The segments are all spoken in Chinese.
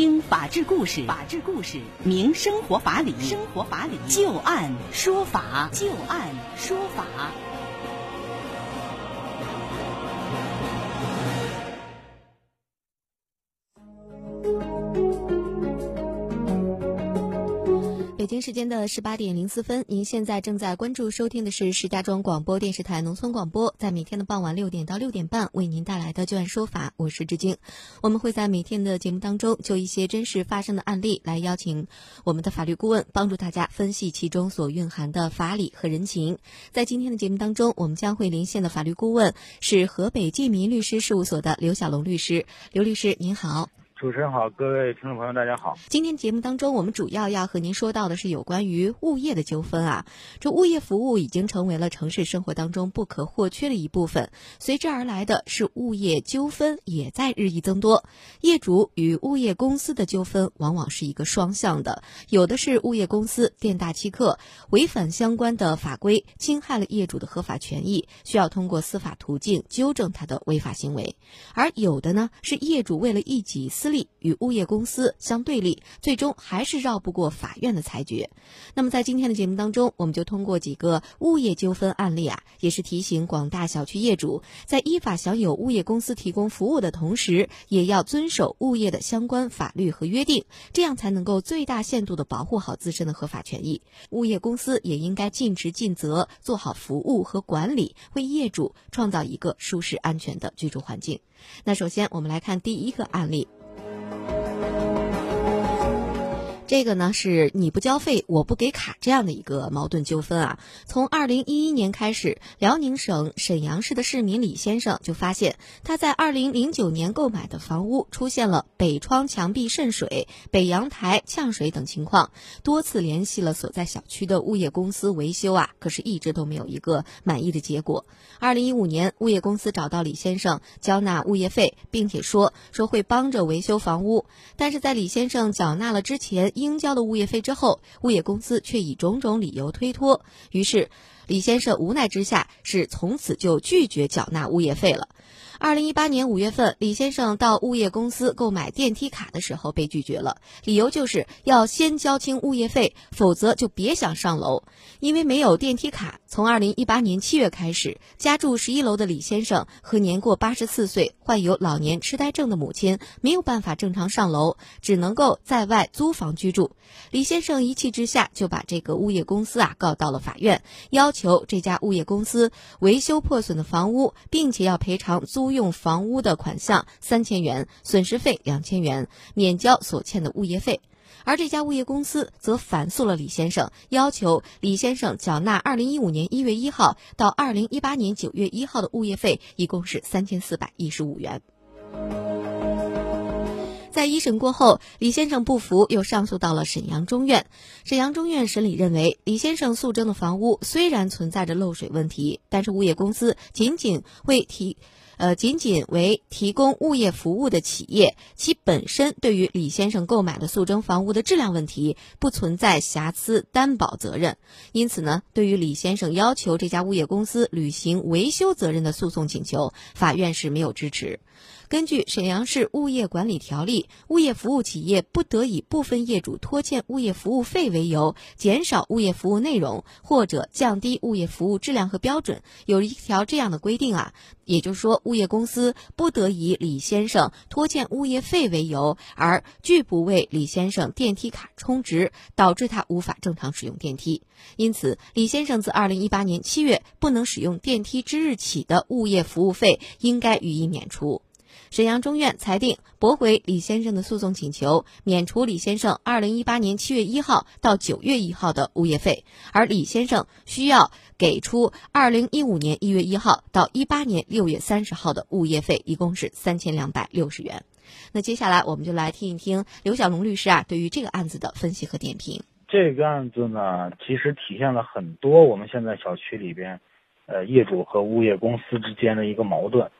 听法治故事，法治故事明生活法理，生活法理就案说法，就案说法。京时间的十八点零四分，您现在正在关注收听的是石家庄广播电视台农村广播，在每天的傍晚六点到六点半为您带来的就案说法，我是志晶。我们会在每天的节目当中就一些真实发生的案例来邀请我们的法律顾问帮助大家分析其中所蕴含的法理和人情。在今天的节目当中，我们将会连线的法律顾问是河北济民律师事务所的刘小龙律师。刘律师您好。主持人好，各位听众朋友，大家好。今天节目当中，我们主要要和您说到的是有关于物业的纠纷啊。这物业服务已经成为了城市生活当中不可或缺的一部分，随之而来的是物业纠纷也在日益增多。业主与物业公司的纠纷往往是一个双向的，有的是物业公司店大欺客，违反相关的法规，侵害了业主的合法权益，需要通过司法途径纠正他的违法行为；而有的呢是业主为了一己私利与物业公司相对立，最终还是绕不过法院的裁决。那么在今天的节目当中，我们就通过几个物业纠纷案例啊，也是提醒广大小区业主，在依法享有物业公司提供服务的同时，也要遵守物业的相关法律和约定，这样才能够最大限度的保护好自身的合法权益。物业公司也应该尽职尽责，做好服务和管理，为业主创造一个舒适安全的居住环境。那首先我们来看第一个案例。这个呢是你不交费，我不给卡这样的一个矛盾纠纷啊。从二零一一年开始，辽宁省沈阳市的市民李先生就发现，他在二零零九年购买的房屋出现了北窗墙壁渗水、北阳台呛水等情况，多次联系了所在小区的物业公司维修啊，可是一直都没有一个满意的结果。二零一五年，物业公司找到李先生交纳物业费，并且说说会帮着维修房屋，但是在李先生缴纳了之前。应交的物业费之后，物业公司却以种种理由推脱，于是李先生无奈之下是从此就拒绝缴纳物业费了。二零一八年五月份，李先生到物业公司购买电梯卡的时候被拒绝了，理由就是要先交清物业费，否则就别想上楼。因为没有电梯卡，从二零一八年七月开始，家住十一楼的李先生和年过八十四岁、患有老年痴呆症的母亲没有办法正常上楼，只能够在外租房居住。李先生一气之下就把这个物业公司啊告到了法院，要求这家物业公司维修破损的房屋，并且要赔偿租。用房屋的款项三千元，损失费两千元，免交所欠的物业费。而这家物业公司则反诉了李先生，要求李先生缴纳二零一五年一月一号到二零一八年九月一号的物业费，一共是三千四百一十五元。在一审过后，李先生不服，又上诉到了沈阳中院。沈阳中院审理认为，李先生诉争的房屋虽然存在着漏水问题，但是物业公司仅仅为提。呃，仅仅为提供物业服务的企业，其本身对于李先生购买的诉争房屋的质量问题不存在瑕疵担保责任，因此呢，对于李先生要求这家物业公司履行维修责任的诉讼请求，法院是没有支持。根据沈阳市物业管理条例，物业服务企业不得以部分业主拖欠物业服务费为由，减少物业服务内容或者降低物业服务质量和标准。有一条这样的规定啊，也就是说，物业公司不得以李先生拖欠物业费为由，而拒不为李先生电梯卡充值，导致他无法正常使用电梯。因此，李先生自二零一八年七月不能使用电梯之日起的物业服务费，应该予以免除。沈阳中院裁定驳回李先生的诉讼请求，免除李先生二零一八年七月一号到九月一号的物业费，而李先生需要给出二零一五年一月一号到一八年六月三十号的物业费，一共是三千两百六十元。那接下来我们就来听一听刘小龙律师啊对于这个案子的分析和点评。这个案子呢，其实体现了很多我们现在小区里边，呃，业主和物业公司之间的一个矛盾。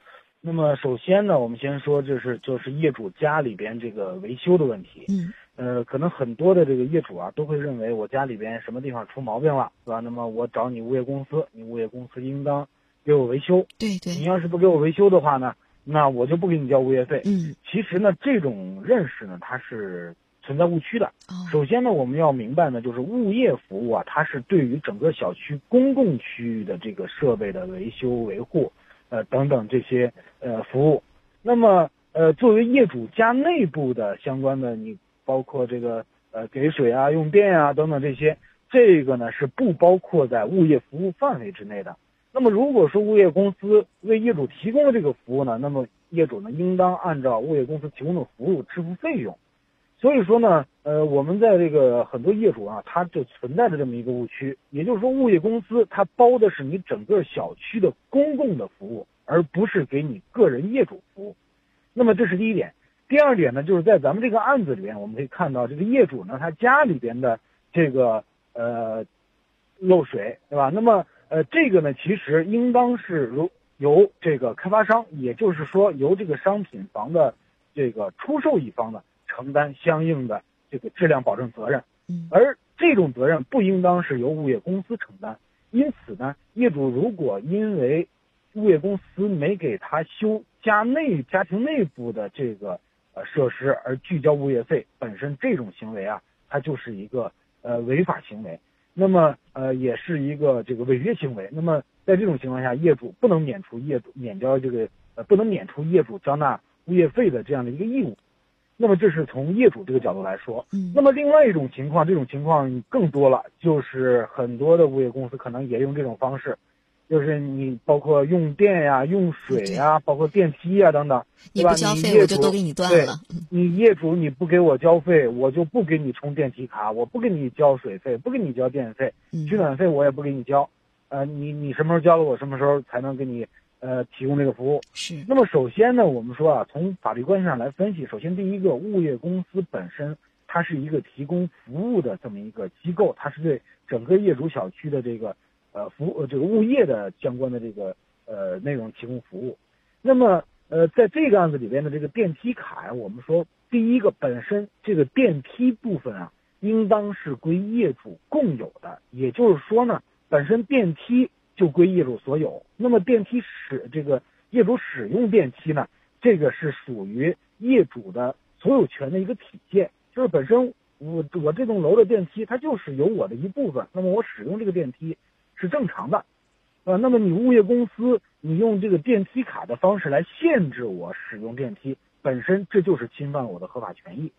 那么首先呢，我们先说，就是就是业主家里边这个维修的问题。嗯。呃，可能很多的这个业主啊，都会认为我家里边什么地方出毛病了，是吧？那么我找你物业公司，你物业公司应当给我维修。对对。你要是不给我维修的话呢，那我就不给你交物业费。嗯，其实呢，这种认识呢，它是存在误区的。哦，首先呢，我们要明白呢，就是物业服务啊，它是对于整个小区公共区域的这个设备的维修维护，呃等等这些呃服务。那么呃，作为业主家内部的相关的，你包括这个呃给水啊、用电啊等等这些，这个呢是不包括在物业服务范围之内的。那么如果说物业公司为业主提供了这个服务呢，那么业主呢应当按照物业公司提供的服务支付费用。所以说呢，呃，我们在这个很多业主啊，他就存在着这么一个误区，也就是说，物业公司它包的是你整个小区的公共的服务，而不是给你个人业主服务。那么这是第一点。第二点呢，就是在咱们这个案子里边，我们可以看到，这个业主呢，他家里边的这个呃漏水，对吧？那么呃，这个呢，其实应当是如由这个开发商，也就是说由这个商品房的这个出售一方呢。承担相应的这个质量保证责任，而这种责任不应当是由物业公司承担。因此呢，业主如果因为物业公司没给他修家内家庭内部的这个呃设施而拒交物业费，本身这种行为啊，它就是一个呃违法行为，那么呃也是一个这个违约行为。那么在这种情况下，业主不能免除业主免交这个呃不能免除业主交纳物业费的这样的一个义务。那么这是从业主这个角度来说，嗯，那么另外一种情况，这种情况更多了，就是很多的物业公司可能也用这种方式，就是你包括用电呀、用水呀、包括电梯呀等等，你不交费我就都给你断了。你业主你不给我交费，我就不给你充电梯卡，我不给你交水费，不给你交电费，取暖费我也不给你交，呃，你你什么时候交了，我什么时候才能给你。呃，提供这个服务是。那么首先呢，我们说啊，从法律关系上来分析，首先第一个，物业公司本身它是一个提供服务的这么一个机构，它是对整个业主小区的这个呃服务这个物业的相关的这个呃内容提供服务。那么呃，在这个案子里边的这个电梯卡呀，我们说第一个本身这个电梯部分啊，应当是归业主共有的，也就是说呢，本身电梯。就归业主所有。那么电梯使这个业主使用电梯呢，这个是属于业主的所有权的一个体现。就是本身我我这栋楼的电梯它就是有我的一部分，那么我使用这个电梯是正常的，啊，那么你物业公司你用这个电梯卡的方式来限制我使用电梯，本身这就是侵犯我的合法权益。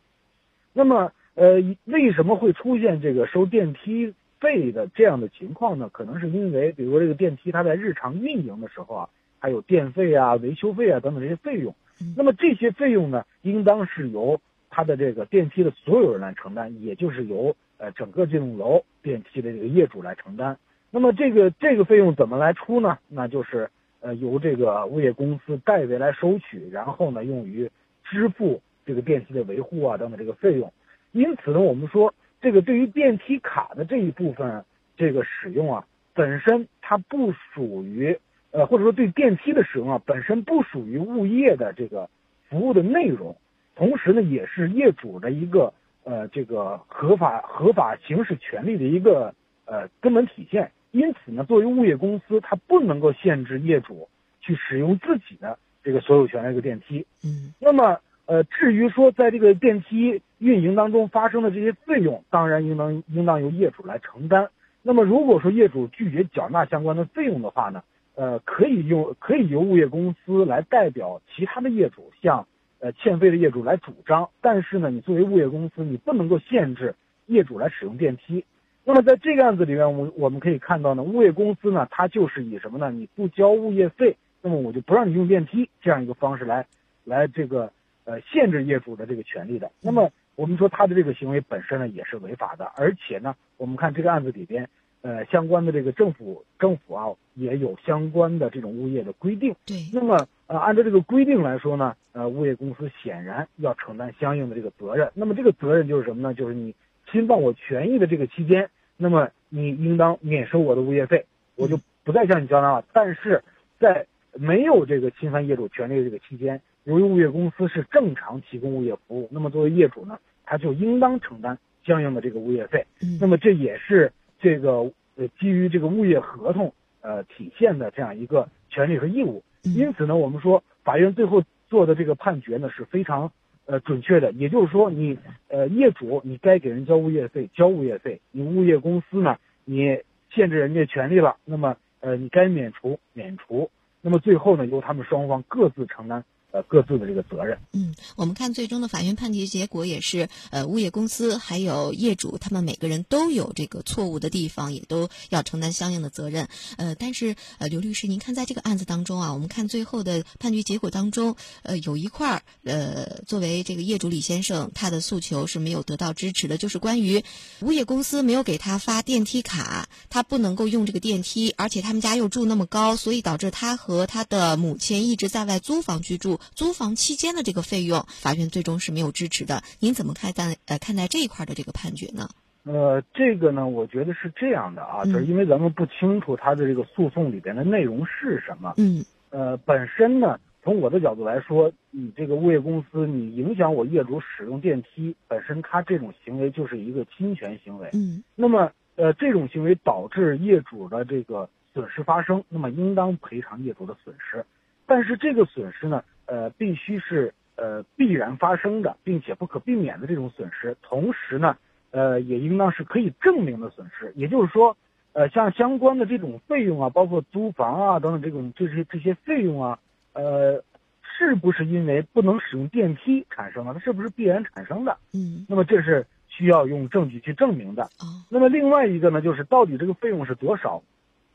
那么呃，为什么会出现这个收电梯？费的这样的情况呢，可能是因为，比如说这个电梯它在日常运营的时候啊，还有电费啊、维修费啊等等这些费用，那么这些费用呢，应当是由它的这个电梯的所有人来承担，也就是由呃整个这栋楼电梯的这个业主来承担。那么这个这个费用怎么来出呢？那就是呃由这个物业公司代为来收取，然后呢用于支付这个电梯的维护啊等等这个费用。因此呢，我们说。这个对于电梯卡的这一部分这个使用啊，本身它不属于呃，或者说对电梯的使用啊，本身不属于物业的这个服务的内容，同时呢，也是业主的一个呃这个合法合法行使权利的一个呃根本体现。因此呢，作为物业公司，它不能够限制业主去使用自己的这个所有权的一个电梯。嗯，那么。呃，至于说在这个电梯运营当中发生的这些费用，当然应当应当由业主来承担。那么如果说业主拒绝缴纳相关的费用的话呢，呃，可以用可以由物业公司来代表其他的业主向呃欠费的业主来主张。但是呢，你作为物业公司，你不能够限制业主来使用电梯。那么在这个案子里面，我我们可以看到呢，物业公司呢，它就是以什么呢？你不交物业费，那么我就不让你用电梯这样一个方式来来这个。呃，限制业主的这个权利的，那么我们说他的这个行为本身呢也是违法的，而且呢，我们看这个案子里边，呃，相关的这个政府政府啊也有相关的这种物业的规定。对。那么呃，按照这个规定来说呢，呃，物业公司显然要承担相应的这个责任。那么这个责任就是什么呢？就是你侵犯我权益的这个期间，那么你应当免收我的物业费，我就不再向你交纳了。但是在没有这个侵犯业主权利的这个期间。由于物业公司是正常提供物业服务，那么作为业主呢，他就应当承担相应的这个物业费。那么这也是这个呃基于这个物业合同呃体现的这样一个权利和义务。因此呢，我们说法院最后做的这个判决呢是非常呃准确的，也就是说你呃业主你该给人交物业费交物业费，你物业公司呢你限制人家权利了，那么呃你该免除免除，那么最后呢由他们双方各自承担。呃，各自的这个责任。嗯，我们看最终的法院判决结果也是，呃，物业公司还有业主，他们每个人都有这个错误的地方，也都要承担相应的责任。呃，但是呃，刘律师，您看在这个案子当中啊，我们看最后的判决结果当中，呃，有一块儿，呃，作为这个业主李先生，他的诉求是没有得到支持的，就是关于物业公司没有给他发电梯卡，他不能够用这个电梯，而且他们家又住那么高，所以导致他和他的母亲一直在外租房居住。租房期间的这个费用，法院最终是没有支持的。您怎么看待呃看待这一块的这个判决呢？呃，这个呢，我觉得是这样的啊，就是因为咱们不清楚他的这个诉讼里边的内容是什么。嗯。呃，本身呢，从我的角度来说，你这个物业公司，你影响我业主使用电梯，本身他这种行为就是一个侵权行为。嗯。那么，呃，这种行为导致业主的这个损失发生，那么应当赔偿业主的损失。但是这个损失呢？呃，必须是呃必然发生的，并且不可避免的这种损失。同时呢，呃，也应当是可以证明的损失。也就是说，呃，像相关的这种费用啊，包括租房啊等等这种这些这些费用啊，呃，是不是因为不能使用电梯产生的？它是不是必然产生的？嗯。那么这是需要用证据去证明的。哦。那么另外一个呢，就是到底这个费用是多少，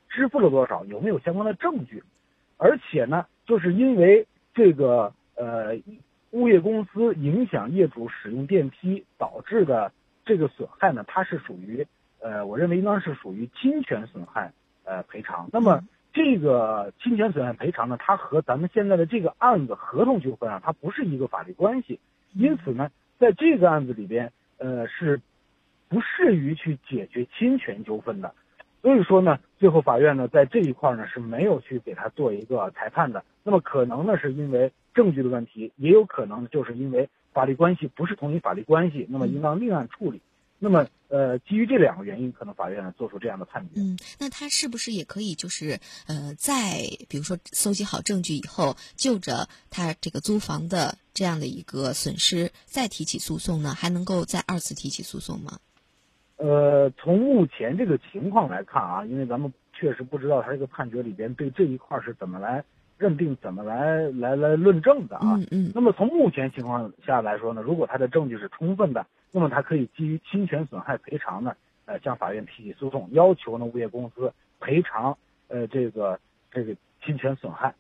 支付了多少，有没有相关的证据？而且呢，就是因为。这个呃，物业公司影响业主使用电梯导致的这个损害呢，它是属于呃，我认为应当是属于侵权损害呃赔偿。那么这个侵权损害赔偿呢，它和咱们现在的这个案子合同纠纷啊，它不是一个法律关系，因此呢，在这个案子里边呃是不适于去解决侵权纠纷的。所以说呢，最后法院呢在这一块呢是没有去给他做一个裁判的。那么可能呢是因为证据的问题，也有可能就是因为法律关系不是同一法律关系，那么应当另案处理。那么呃，基于这两个原因，可能法院呢做出这样的判决。嗯，那他是不是也可以就是呃，在比如说搜集好证据以后，就着他这个租房的这样的一个损失再提起诉讼呢？还能够再二次提起诉讼吗？呃，从目前这个情况来看啊，因为咱们确实不知道他这个判决里边对这一块是怎么来认定、怎么来来来论证的啊。嗯嗯。那么从目前情况下来说呢，如果他的证据是充分的，那么他可以基于侵权损害赔偿呢，呃，向法院提起诉讼，要求呢物业公司赔偿呃这个这个侵权损害。